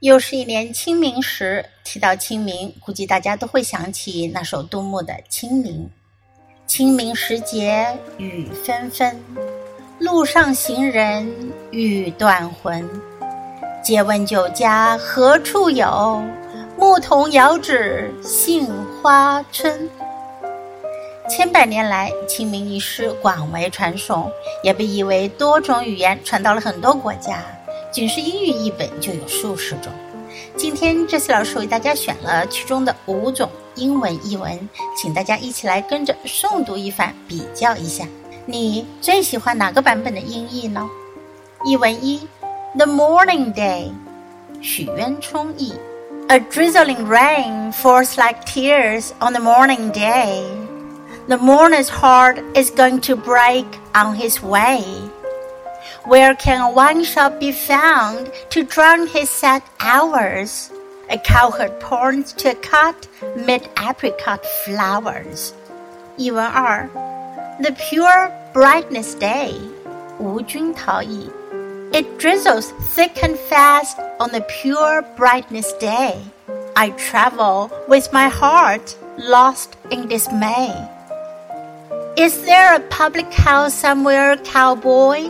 又是一年清明时，提到清明，估计大家都会想起那首杜牧的《清明》。清明时节雨纷纷，路上行人欲断魂。借问酒家何处有？牧童遥指杏花村。千百年来，清明一诗广为传颂，也被译为多种语言，传到了很多国家。仅是英语译本就有数十种。今天，这次老师为大家选了其中的五种英文译文，请大家一起来跟着诵读一番，比较一下，你最喜欢哪个版本的音译呢？译文一：The morning day，许渊冲译。A drizzling rain falls like tears on the morning day. The mourner's heart is going to break on his way. Where can a wine shop be found to drown his sad hours? A cowherd points to a cot mid apricot flowers. 译文二，The pure brightness day，吴君陶译。It drizzles thick and fast on the pure brightness day. I travel with my heart lost in dismay. Is there a public house somewhere, cowboy?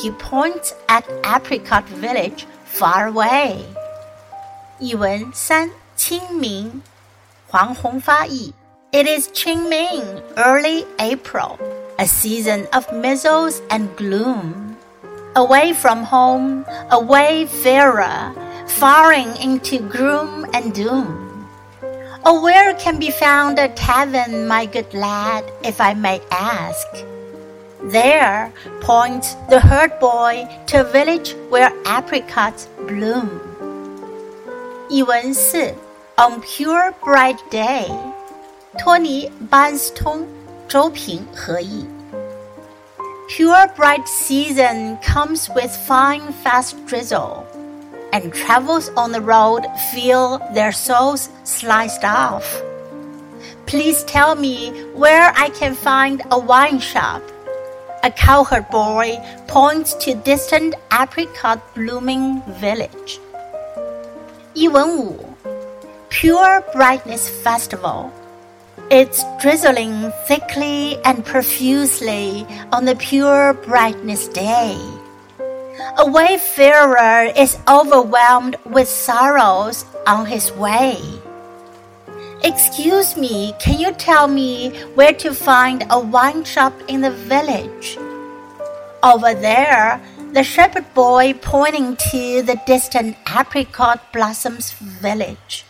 He points at Apricot Village far away. 译文三清明，黄宏发译。It is Qingming, early April, a season of mizzles and gloom. Away from home, a wayfarer, faring into gloom and doom. Oh, where can be found a tavern, my good lad, if I may ask? There points the herd boy to a village where apricots bloom. 译文四，On pure bright day，托尼·班斯通、周平合译。Pure bright season comes with fine fast drizzle, and travels on the road feel their souls sliced off. Please tell me where I can find a wine shop a cowherd boy points to distant apricot blooming village. 一文五 Pure Brightness Festival. It's drizzling thickly and profusely on the pure brightness day. A wayfarer is overwhelmed with sorrows on his way. Excuse me, can you tell me where to find a wine shop in the village? Over there, the shepherd boy pointing to the distant apricot blossoms village.